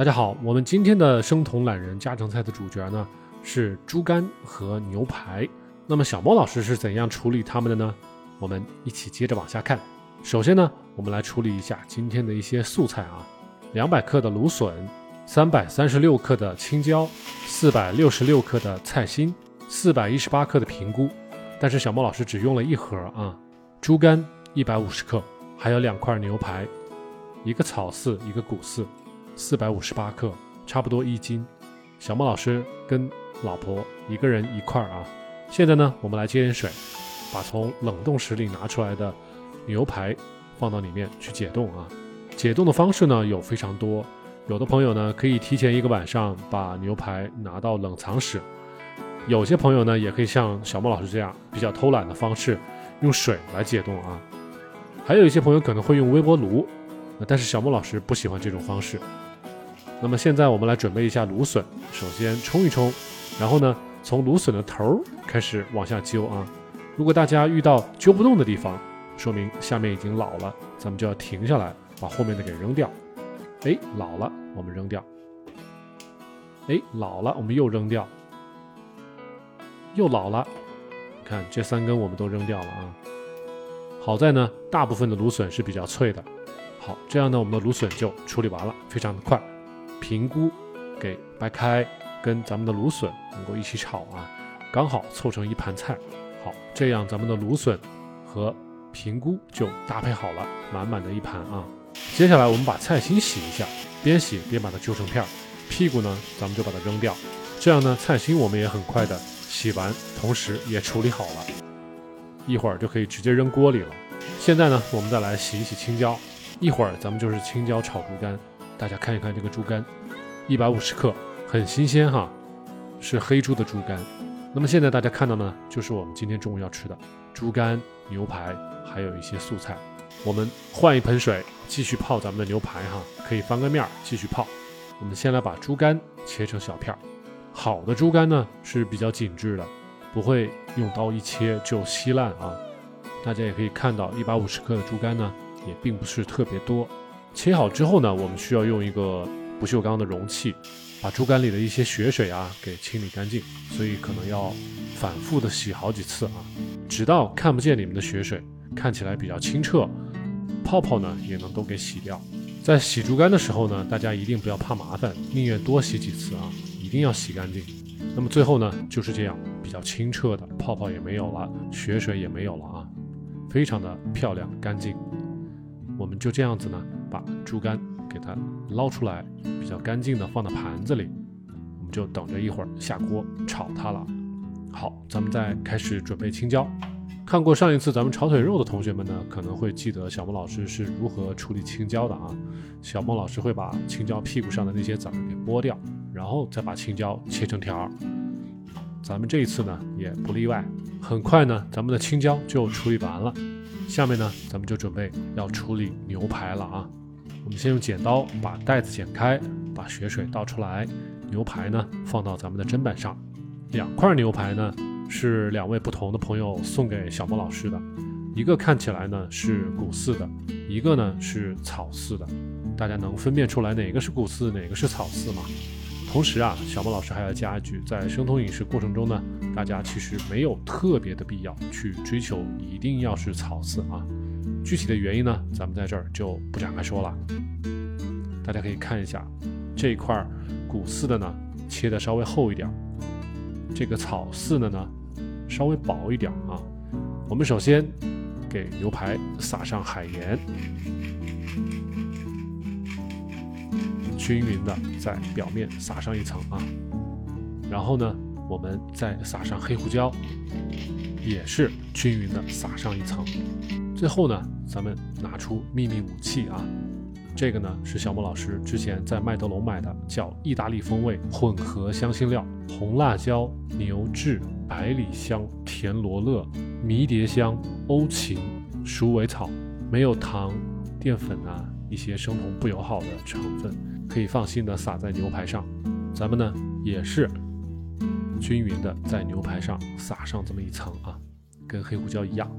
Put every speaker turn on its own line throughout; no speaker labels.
大家好，我们今天的生酮懒人家常菜的主角呢是猪肝和牛排。那么小莫老师是怎样处理它们的呢？我们一起接着往下看。首先呢，我们来处理一下今天的一些素菜啊，两百克的芦笋，三百三十六克的青椒，四百六十六克的菜心，四百一十八克的平菇。但是小莫老师只用了一盒啊。猪肝一百五十克，还有两块牛排，一个草饲，一个谷饲。四百五十八克，差不多一斤。小莫老师跟老婆一个人一块儿啊。现在呢，我们来接点水，把从冷冻室里拿出来的牛排放到里面去解冻啊。解冻的方式呢有非常多，有的朋友呢可以提前一个晚上把牛排拿到冷藏室，有些朋友呢也可以像小莫老师这样比较偷懒的方式，用水来解冻啊。还有一些朋友可能会用微波炉，但是小莫老师不喜欢这种方式。那么现在我们来准备一下芦笋，首先冲一冲，然后呢，从芦笋的头开始往下揪啊。如果大家遇到揪不动的地方，说明下面已经老了，咱们就要停下来，把后面的给扔掉。哎，老了，我们扔掉。哎，老了，我们又扔掉。又老了，看这三根我们都扔掉了啊。好在呢，大部分的芦笋是比较脆的。好，这样呢，我们的芦笋就处理完了，非常的快。平菇给掰开，跟咱们的芦笋能够一起炒啊，刚好凑成一盘菜。好，这样咱们的芦笋和平菇就搭配好了，满满的一盘啊。接下来我们把菜心洗一下，边洗边把它揪成片儿，屁股呢咱们就把它扔掉。这样呢，菜心我们也很快的洗完，同时也处理好了，一会儿就可以直接扔锅里了。现在呢，我们再来洗一洗青椒，一会儿咱们就是青椒炒猪肝。大家看一看这个猪肝，一百五十克，很新鲜哈，是黑猪的猪肝。那么现在大家看到呢，就是我们今天中午要吃的猪肝、牛排，还有一些素菜。我们换一盆水，继续泡咱们的牛排哈，可以翻个面儿继续泡。我们先来把猪肝切成小片儿。好的猪肝呢是比较紧致的，不会用刀一切就稀烂啊。大家也可以看到，一百五十克的猪肝呢也并不是特别多。切好之后呢，我们需要用一个不锈钢的容器，把猪肝里的一些血水啊给清理干净，所以可能要反复的洗好几次啊，直到看不见里面的血水，看起来比较清澈，泡泡呢也能都给洗掉。在洗猪肝的时候呢，大家一定不要怕麻烦，宁愿多洗几次啊，一定要洗干净。那么最后呢，就是这样比较清澈的，泡泡也没有了，血水也没有了啊，非常的漂亮干净。我们就这样子呢。把猪肝给它捞出来，比较干净的放到盘子里，我们就等着一会儿下锅炒它了。好，咱们再开始准备青椒。看过上一次咱们炒腿肉的同学们呢，可能会记得小孟老师是如何处理青椒的啊。小孟老师会把青椒屁股上的那些籽儿给剥掉，然后再把青椒切成条。咱们这一次呢也不例外，很快呢咱们的青椒就处理完了。下面呢咱们就准备要处理牛排了啊。我们先用剪刀把袋子剪开，把血水倒出来。牛排呢放到咱们的砧板上。两块牛排呢是两位不同的朋友送给小莫老师的，一个看起来呢是骨饲的，一个呢是草饲的。大家能分辨出来哪个是骨饲，哪个是草饲吗？同时啊，小莫老师还要加一句，在生酮饮食过程中呢，大家其实没有特别的必要去追求一定要是草饲啊。具体的原因呢，咱们在这儿就不展开说了。大家可以看一下这一块骨饲的呢，切的稍微厚一点；这个草饲的呢，稍微薄一点啊。我们首先给牛排撒上海盐，均匀的在表面撒上一层啊。然后呢，我们再撒上黑胡椒，也是均匀的撒上一层。最后呢，咱们拿出秘密武器啊，这个呢是小莫老师之前在麦德龙买的，叫意大利风味混合香辛料，红辣椒、牛至、百里香、田螺勒、迷迭香、欧芹、鼠尾草，没有糖、淀粉啊一些生酮不友好的成分，可以放心的撒在牛排上。咱们呢也是均匀的在牛排上撒上这么一层啊，跟黑胡椒一样。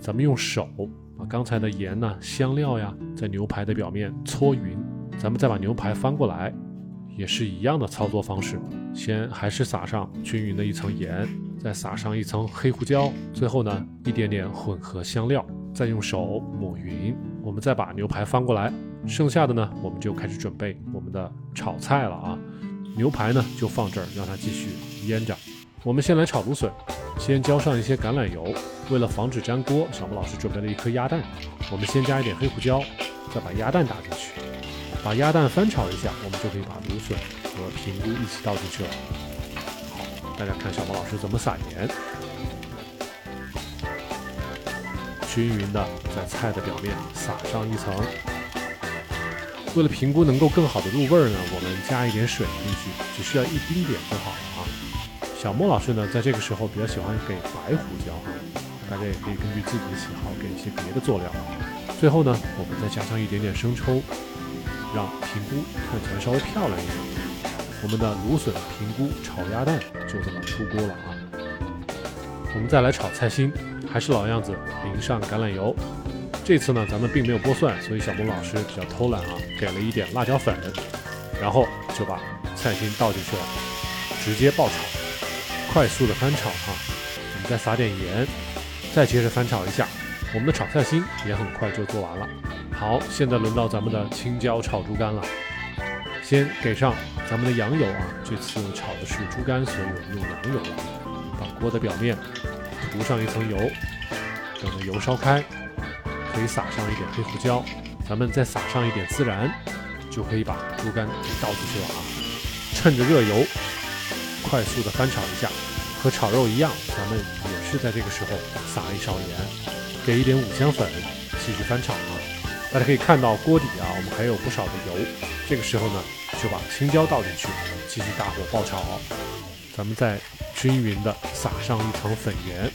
咱们用手把刚才的盐呢、香料呀，在牛排的表面搓匀，咱们再把牛排翻过来，也是一样的操作方式。先还是撒上均匀的一层盐，再撒上一层黑胡椒，最后呢一点点混合香料，再用手抹匀。我们再把牛排翻过来，剩下的呢我们就开始准备我们的炒菜了啊。牛排呢就放这儿，让它继续腌着。我们先来炒芦笋，先浇上一些橄榄油。为了防止粘锅，小莫老师准备了一颗鸭蛋。我们先加一点黑胡椒，再把鸭蛋打进去，把鸭蛋翻炒一下，我们就可以把芦笋和平菇一起倒进去了。好，大家看小莫老师怎么撒盐，均匀的在菜的表面撒上一层。为了平菇能够更好的入味儿呢，我们加一点水进去，只需要一丁点就好了啊。小莫老师呢，在这个时候比较喜欢给白胡椒啊。大家也可以根据自己的喜好给一些别的佐料。最后呢，我们再加上一点点生抽，让平菇看起来稍微漂亮一点。我们的芦笋平菇炒鸭蛋就这么出锅了啊！我们再来炒菜心，还是老样子，淋上橄榄油。这次呢，咱们并没有剥蒜，所以小萌老师比较偷懒啊，给了一点辣椒粉，然后就把菜心倒进去了，直接爆炒，快速的翻炒哈。我们再撒点盐。再接着翻炒一下，我们的炒菜心也很快就做完了。好，现在轮到咱们的青椒炒猪肝了。先给上咱们的羊油啊，这次炒的是猪肝，所以我们用羊油了。把锅的表面涂上一层油，等着油烧开，可以撒上一点黑胡椒，咱们再撒上一点孜然，就可以把猪肝给倒进去了啊。趁着热油，快速的翻炒一下。和炒肉一样，咱们也是在这个时候撒一勺盐，给一点五香粉，继续翻炒啊。大家可以看到锅底啊，我们还有不少的油。这个时候呢，就把青椒倒进去，继续大火爆炒。咱们再均匀的撒上一层粉盐，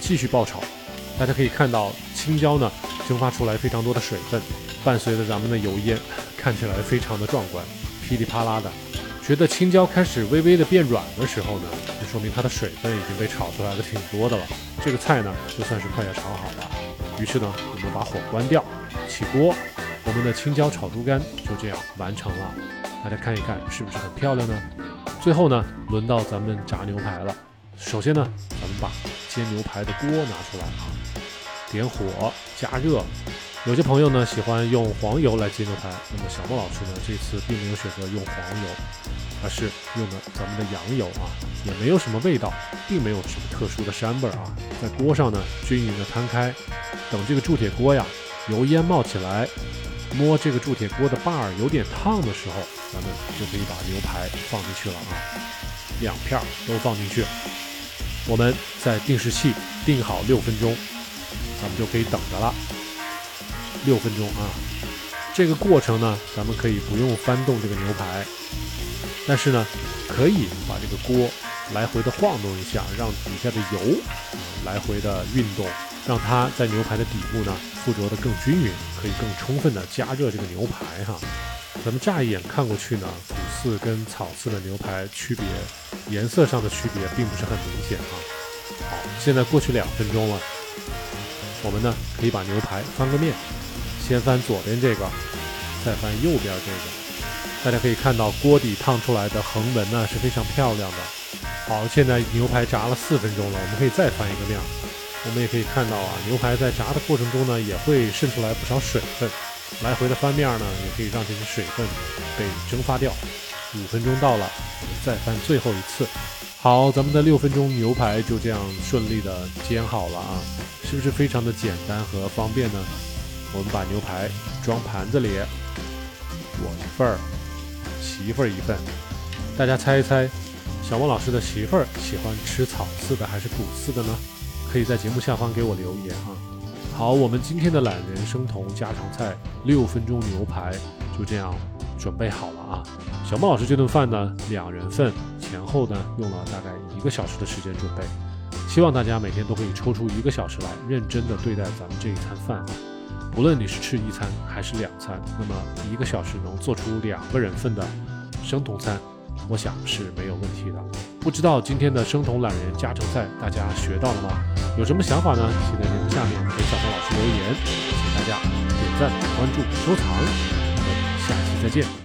继续爆炒。大家可以看到青椒呢蒸发出来非常多的水分，伴随着咱们的油烟，看起来非常的壮观，噼里啪啦的。觉得青椒开始微微的变软的时候呢，就说明它的水分已经被炒出来的挺多的了。这个菜呢，就算是快要炒好了。于是呢，我们把火关掉，起锅，我们的青椒炒猪肝就这样完成了。大家看一看，是不是很漂亮呢？最后呢，轮到咱们炸牛排了。首先呢，咱们把煎牛排的锅拿出来啊，点火加热。有些朋友呢喜欢用黄油来煎牛排，那么小莫老师呢这次并没有选择用黄油，而是用的咱们的羊油啊，也没有什么味道，并没有什么特殊的膻味啊。在锅上呢均匀的摊开，等这个铸铁锅呀油烟冒起来，摸这个铸铁锅的把儿有点烫的时候，咱们就可以把牛排放进去了啊，两片都放进去，我们在定时器定好六分钟，咱们就可以等着了。六分钟啊，这个过程呢，咱们可以不用翻动这个牛排，但是呢，可以把这个锅来回的晃动一下，让底下的油来回的运动，让它在牛排的底部呢附着的更均匀，可以更充分的加热这个牛排哈。咱们乍一眼看过去呢，土刺跟草刺的牛排区别，颜色上的区别并不是很明显啊。好，现在过去两分钟了，我们呢可以把牛排翻个面。先翻左边这个，再翻右边这个，大家可以看到锅底烫出来的横纹呢是非常漂亮的。好，现在牛排炸了四分钟了，我们可以再翻一个面。我们也可以看到啊，牛排在炸的过程中呢也会渗出来不少水分，来回的翻面呢也可以让这些水分被蒸发掉。五分钟到了，再翻最后一次。好，咱们的六分钟牛排就这样顺利的煎好了啊，是不是非常的简单和方便呢？我们把牛排装盘子里，我一份儿，媳妇儿一份。大家猜一猜，小莫老师的媳妇儿喜欢吃草饲的还是谷饲的呢？可以在节目下方给我留言哈。好，我们今天的懒人生酮家常菜六分钟牛排就这样准备好了啊。小莫老师这顿饭呢，两人份，前后呢用了大概一个小时的时间准备。希望大家每天都可以抽出一个小时来，认真的对待咱们这一餐饭啊。不论你是吃一餐还是两餐，那么一个小时能做出两个人份的生酮餐，我想是没有问题的。不知道今天的生酮懒人家常菜大家学到了吗？有什么想法呢？请在节目下面给小鹏老师留言。请大家点赞、关注、收藏。我们下期再见。